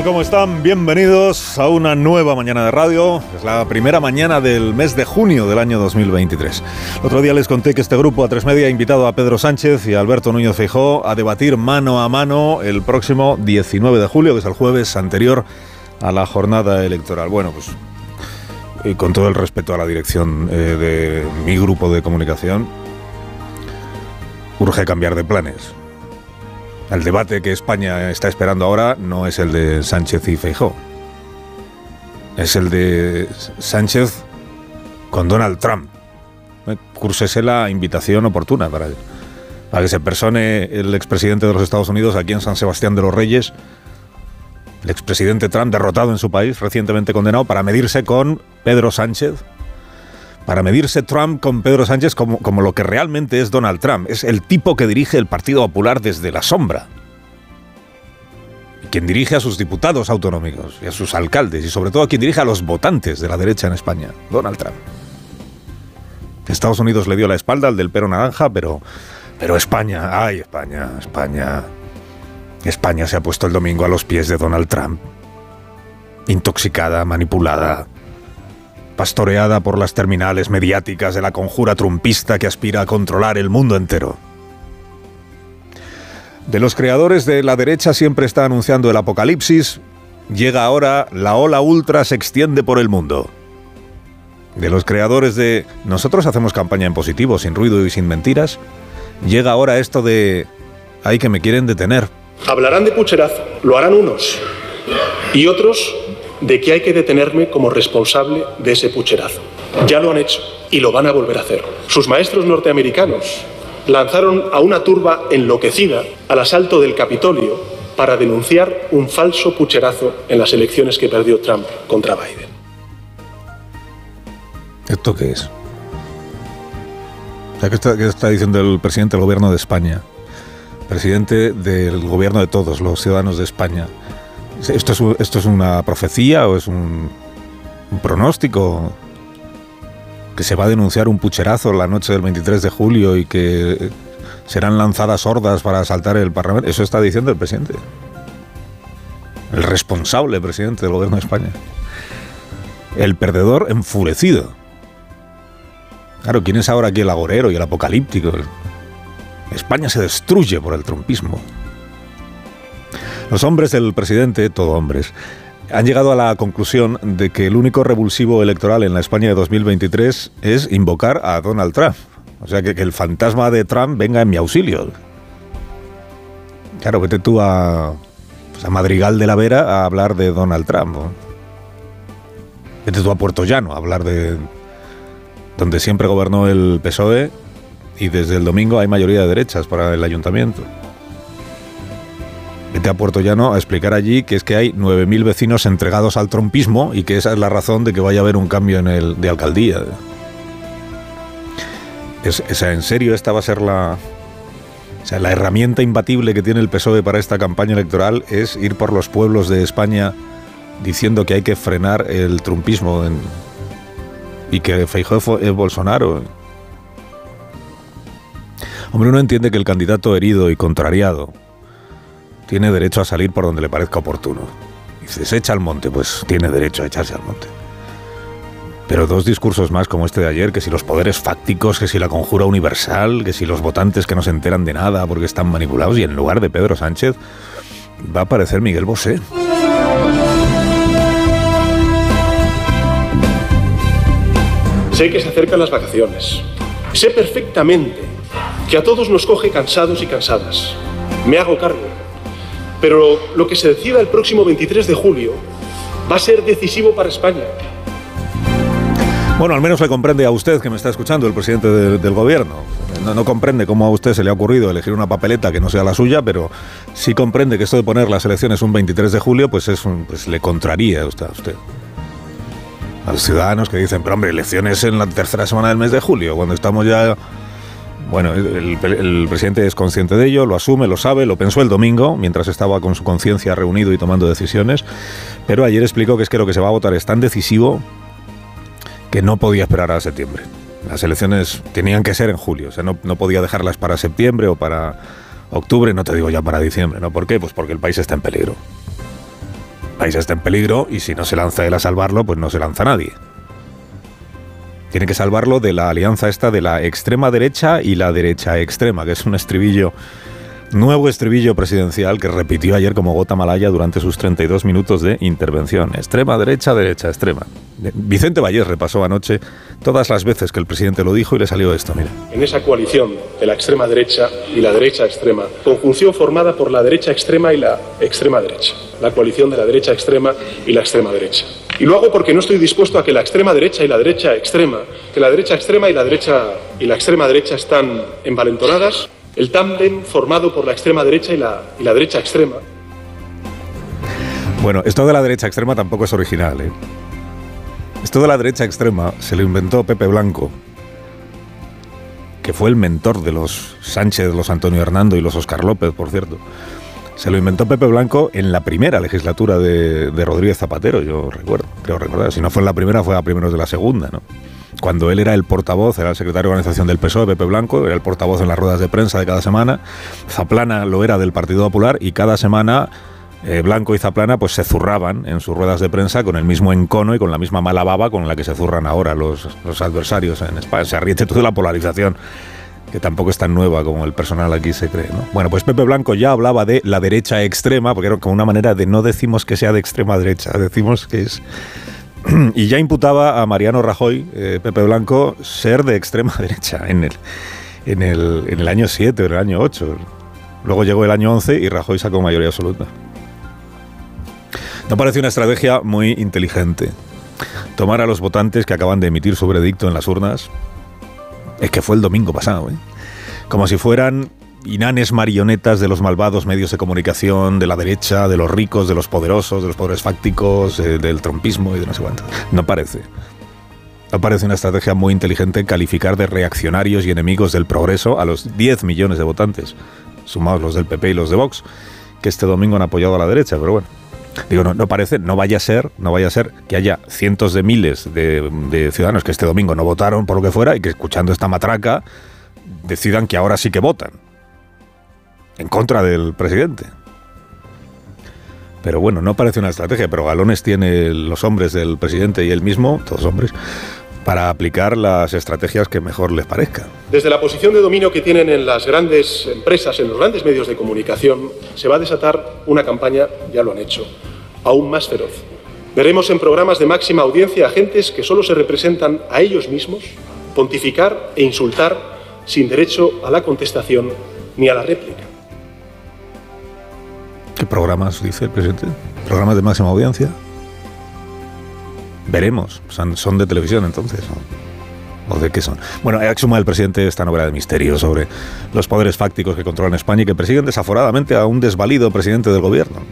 Tal? ¿Cómo están? Bienvenidos a una nueva mañana de radio. Es la primera mañana del mes de junio del año 2023. El otro día les conté que este grupo A3 Media ha invitado a Pedro Sánchez y a Alberto Núñez Feijó a debatir mano a mano el próximo 19 de julio, que es el jueves anterior a la jornada electoral. Bueno, pues y con todo el respeto a la dirección eh, de mi grupo de comunicación, urge cambiar de planes. El debate que España está esperando ahora no es el de Sánchez y Feijó. Es el de Sánchez con Donald Trump. Eh, Cúrsese la invitación oportuna para, para que se persone el expresidente de los Estados Unidos aquí en San Sebastián de los Reyes, el expresidente Trump derrotado en su país, recientemente condenado, para medirse con Pedro Sánchez, para medirse Trump con Pedro Sánchez como, como, lo que realmente es Donald Trump. Es el tipo que dirige el Partido Popular desde la sombra. Quien dirige a sus diputados autonómicos y a sus alcaldes y sobre todo a quien dirige a los votantes de la derecha en España, Donald Trump. Estados Unidos le dio la espalda al del pelo naranja, pero, pero España, ay España, España, España se ha puesto el domingo a los pies de Donald Trump. Intoxicada, manipulada, pastoreada por las terminales mediáticas de la conjura trumpista que aspira a controlar el mundo entero. De los creadores de la derecha siempre está anunciando el apocalipsis, llega ahora la ola ultra se extiende por el mundo. De los creadores de nosotros hacemos campaña en positivo, sin ruido y sin mentiras, llega ahora esto de hay que me quieren detener. Hablarán de pucherazo, lo harán unos, y otros de que hay que detenerme como responsable de ese pucherazo. Ya lo han hecho y lo van a volver a hacer. Sus maestros norteamericanos lanzaron a una turba enloquecida al asalto del Capitolio para denunciar un falso pucherazo en las elecciones que perdió Trump contra Biden. ¿Esto qué es? ¿Qué está, ¿Qué está diciendo el presidente del gobierno de España? Presidente del gobierno de todos los ciudadanos de España. ¿Esto es, esto es una profecía o es un, pronóstico? Que se va a denunciar un pucherazo la noche del 23 de julio y que serán lanzadas hordas para asaltar el Parlamento. Eso está diciendo el presidente. El responsable presidente del gobierno de España. El perdedor enfurecido. Claro, ¿quién es ahora aquí el agorero y el apocalíptico? España se destruye por el trumpismo. Los hombres del presidente, todo hombres, han llegado a la conclusión de que el único revulsivo electoral en la España de 2023 es invocar a Donald Trump. O sea, que, el fantasma de Trump venga en mi auxilio. Claro, vete tú a, pues a Madrigal de la Vera a hablar de Donald Trump. ¿no? Vete tú a Puerto Llano a hablar de donde siempre gobernó el PSOE y desde el domingo hay mayoría de derechas para el ayuntamiento. Vete a Puerto Llano a explicar allí que es que hay 9.000 vecinos entregados al trompismo y que esa es la razón de que vaya a haber un cambio en el de alcaldía. Es, esa, ¿En serio esta va a ser la, o sea, la herramienta imbatible que tiene el PSOE para esta campaña electoral es ir por los pueblos de España diciendo que hay que frenar el trumpismo y que Feijóo es Bolsonaro. Hombre, uno entiende que el candidato herido y contrariado tiene derecho a salir por donde le parezca oportuno. Si se echa al monte, pues tiene derecho a echarse al monte. Pero dos discursos más como este de ayer, que si los poderes fácticos, que si la conjura universal, que si los votantes que no se enteran de nada porque están manipulados, y en lugar de Pedro Sánchez va a aparecer Miguel Bosé. Sé que se acercan las vacaciones. Sé perfectamente que a todos nos coge cansados y cansadas. Me hago cargo. Pero lo que se decida el próximo 23 de julio va a ser decisivo para España. Bueno, al menos le comprende a usted que me está escuchando, el presidente de, del gobierno. No, no, comprende cómo a usted se le ha ocurrido elegir una papeleta que no sea la suya, pero sí comprende que esto de poner las elecciones un 23 de julio, pues, es un, pues le contraría a usted. A usted. a los ciudadanos que dicen, pero hombre, elecciones en la tercera semana del mes de julio, cuando estamos ya... Bueno, el, presidente es consciente de ello, lo asume, lo sabe, lo pensó el domingo, mientras estaba con su conciencia reunido y tomando decisiones, pero ayer explicó que es que lo que se va a votar es tan decisivo que no podía esperar a septiembre. Las elecciones tenían que ser en julio, o sea, no, no podía dejarlas para septiembre o para octubre, no te digo ya para diciembre, ¿no? ¿Por qué? Pues porque el país está en peligro. El país está en peligro y si no se lanza él a salvarlo, pues no se lanza nadie. Tiene que salvarlo de la alianza esta de la extrema derecha y la derecha extrema, que es un estribillo Nuevo estribillo presidencial que repitió ayer como gota malaya durante sus 32 minutos de intervención. Extrema derecha, derecha, extrema. Vicente Vallés repasó anoche todas las veces que el presidente lo dijo y le salió esto, mira. En esa coalición de la extrema derecha y la derecha extrema, conjunción formada por la derecha extrema y la extrema derecha. La coalición de la derecha extrema y la extrema derecha. Y lo hago porque no estoy dispuesto a que la extrema derecha y la derecha extrema, que la derecha extrema y la derecha y la extrema derecha están envalentonadas el tándem formado por la extrema derecha y la, y la derecha extrema. Bueno, esto de la derecha extrema tampoco es original. ¿eh? Esto de la derecha extrema se lo inventó Pepe Blanco, que fue el mentor de los Sánchez, los Antonio Hernando y los Oscar López, por cierto. Se lo inventó Pepe Blanco en la primera legislatura de, de Rodríguez Zapatero, yo recuerdo, creo recordar. Si no fue en la primera, fue a primeros de la segunda, ¿no? Cuando él era el portavoz, era el secretario de organización del PSOE, Pepe Blanco, era el portavoz en las ruedas de prensa de cada semana, Zaplana lo era del Partido Popular y cada semana eh, Blanco y Zaplana pues se zurraban en sus ruedas de prensa con el mismo encono y con la misma mala baba con la que se zurran ahora los, los adversarios en España. Se arriete toda la polarización que tampoco es tan nueva como el personal aquí se cree. ¿no? Bueno, pues Pepe Blanco ya hablaba de la derecha extrema, porque era como una manera de no decimos que sea de extrema derecha, decimos que es y ya imputaba a Mariano Rajoy, eh, Pepe Blanco, ser de extrema derecha en el, en el, en el año 7 o en el año 8. Luego llegó el año 11 y Rajoy sacó mayoría absoluta. No parece una estrategia muy inteligente. Tomar a los votantes que acaban de emitir su veredicto en las urnas, es que fue el domingo pasado, ¿eh? como si fueran inanes marionetas de los malvados medios de comunicación, de la derecha, de los ricos, de los poderosos, de los poderes fácticos, eh, del trompismo y de no sé cuánto. No parece. No parece una estrategia muy inteligente calificar de reaccionarios y enemigos del progreso a los 10 millones de votantes, sumados los del PP y los de Vox, que este domingo han apoyado a la derecha, pero bueno. Digo, no, no parece, no vaya a ser, no vaya a ser que haya cientos de miles de, de ciudadanos que este domingo no votaron por lo que fuera y que escuchando esta matraca decidan que ahora sí que votan en contra del presidente. Pero bueno, no parece una estrategia, pero galones tiene los hombres del presidente y él mismo, todos hombres, para aplicar las estrategias que mejor les parezca. Desde la posición de dominio que tienen en las grandes empresas, en los grandes medios de comunicación, se va a desatar una campaña, ya lo han hecho, aún más feroz. Veremos en programas de máxima audiencia a gentes que solo se representan a ellos mismos pontificar e insultar sin derecho a la contestación ni a la réplica. ¿Qué programas dice el presidente? ¿Programas de máxima audiencia? Veremos. Son, de televisión entonces. ¿O de qué son? Bueno, exhuma el presidente esta novela de misterio sobre los poderes fácticos que controlan España y que persiguen desaforadamente a un desvalido presidente del gobierno.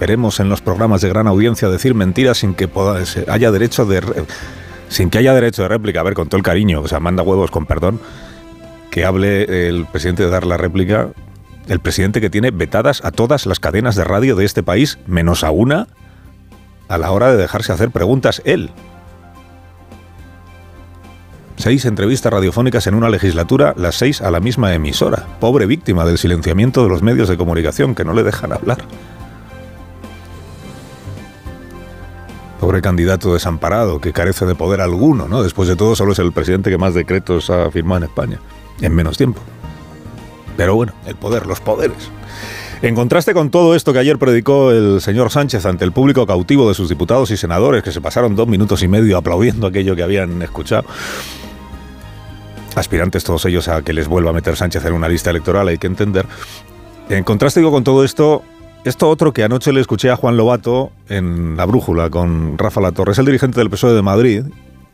Veremos en los programas de gran audiencia decir mentiras sin que haya derecho de sin que haya derecho de réplica. A ver, con todo el cariño, o sea, manda huevos con perdón, que hable el presidente de dar la réplica el presidente que tiene vetadas a todas las cadenas de radio de este país, menos a una, a la hora de dejarse hacer preguntas él. Seis entrevistas radiofónicas en una legislatura, las seis a la misma emisora. Pobre víctima del silenciamiento de los medios de comunicación que no le dejan hablar. Pobre candidato desamparado que carece de poder alguno, ¿no? Después de todo, solo es el presidente que más decretos ha firmado en España, en menos tiempo. Pero bueno, el poder, los poderes. En contraste con todo esto que ayer predicó el señor Sánchez ante el público cautivo de sus diputados y senadores, que se pasaron dos minutos y medio aplaudiendo aquello que habían escuchado, aspirantes todos ellos a que les vuelva a meter Sánchez en una lista electoral, hay que entender. En contraste digo con todo esto, esto otro que anoche le escuché a Juan Lobato en La Brújula con Rafa Latorre, es el dirigente del PSOE de Madrid,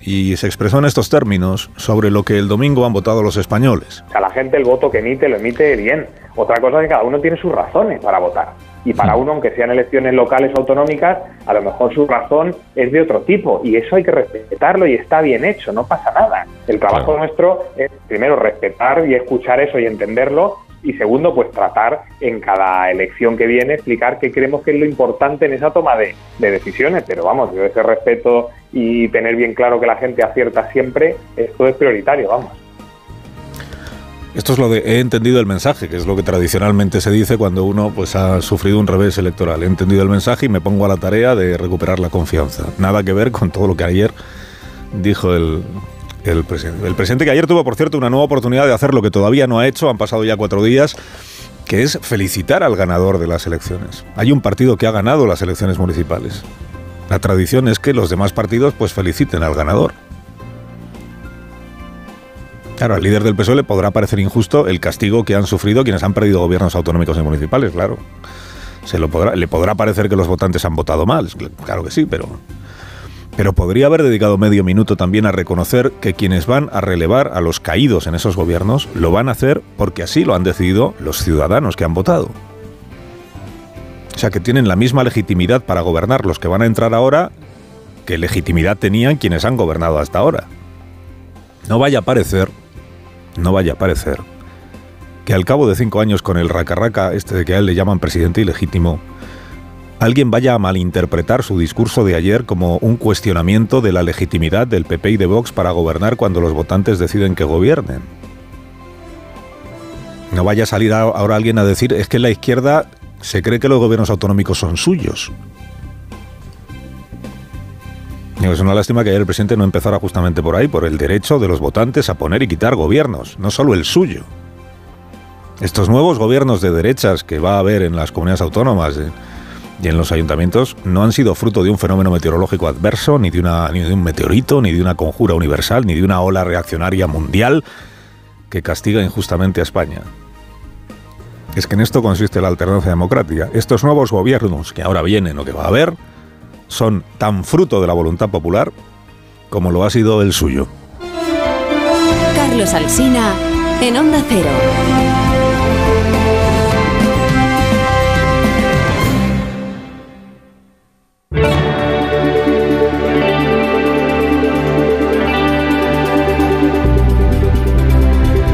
y se expresó en estos términos sobre lo que el domingo han votado los españoles. O sea, la gente el voto que emite lo emite bien. Otra cosa es que cada uno tiene sus razones para votar. y para uno, aunque sean elecciones locales o autonómicas, a lo mejor su razón es de otro tipo y eso hay que respetarlo y está bien hecho, no pasa nada. El trabajo nuestro es primero respetar y escuchar eso y entenderlo y segundo, pues tratar en cada elección que viene explicar qué creemos que es lo importante en esa toma de, decisiones. Pero vamos, yo ese respeto y tener bien claro que la gente acierta siempre, esto es prioritario, vamos. Esto es lo de he entendido el mensaje, que es lo que tradicionalmente se dice cuando uno pues ha sufrido un revés electoral. He entendido el mensaje y me pongo a la tarea de recuperar la confianza. Nada que ver con todo lo que ayer dijo el, el presidente. El presidente que ayer tuvo, por cierto, una nueva oportunidad de hacer lo que todavía no ha hecho, han pasado ya cuatro días, que es felicitar al ganador de las elecciones. Hay un partido que ha ganado las elecciones municipales. La tradición es que los demás partidos pues feliciten al ganador. Claro, al líder del PSOE le podrá parecer injusto el castigo que han sufrido quienes han perdido gobiernos autonómicos y municipales, claro. Se lo podrá, le podrá parecer que los votantes han votado mal, claro que sí, pero, pero podría haber dedicado medio minuto también a reconocer que quienes van a relevar a los caídos en esos gobiernos lo van a hacer porque así lo han decidido los ciudadanos que han votado. O sea que tienen la misma legitimidad para gobernar los que van a entrar ahora que legitimidad tenían quienes han gobernado hasta ahora. No vaya a parecer no vaya a parecer que al cabo de cinco años con el racarraca este de que a él le llaman presidente ilegítimo, alguien vaya a malinterpretar su discurso de ayer como un cuestionamiento de la legitimidad del PP y de Vox para gobernar cuando los votantes deciden que gobiernen. No vaya a salir ahora alguien a decir es que la izquierda se cree que los gobiernos autonómicos son suyos. Es una lástima que ayer el presidente no empezara justamente por ahí, por el derecho de los votantes a poner y quitar gobiernos, no solo el suyo. Estos nuevos gobiernos de derechas que va a haber en las comunidades autónomas eh, y en los ayuntamientos no han sido fruto de un fenómeno meteorológico adverso, ni de, una, ni de un meteorito, ni de una conjura universal, ni de una ola reaccionaria mundial que castiga injustamente a España. Es que en esto consiste la alternancia democrática. Estos nuevos gobiernos que ahora vienen o que va a haber, son tan fruto de la voluntad popular como lo ha sido el suyo. Carlos Alsina en Onda Cero.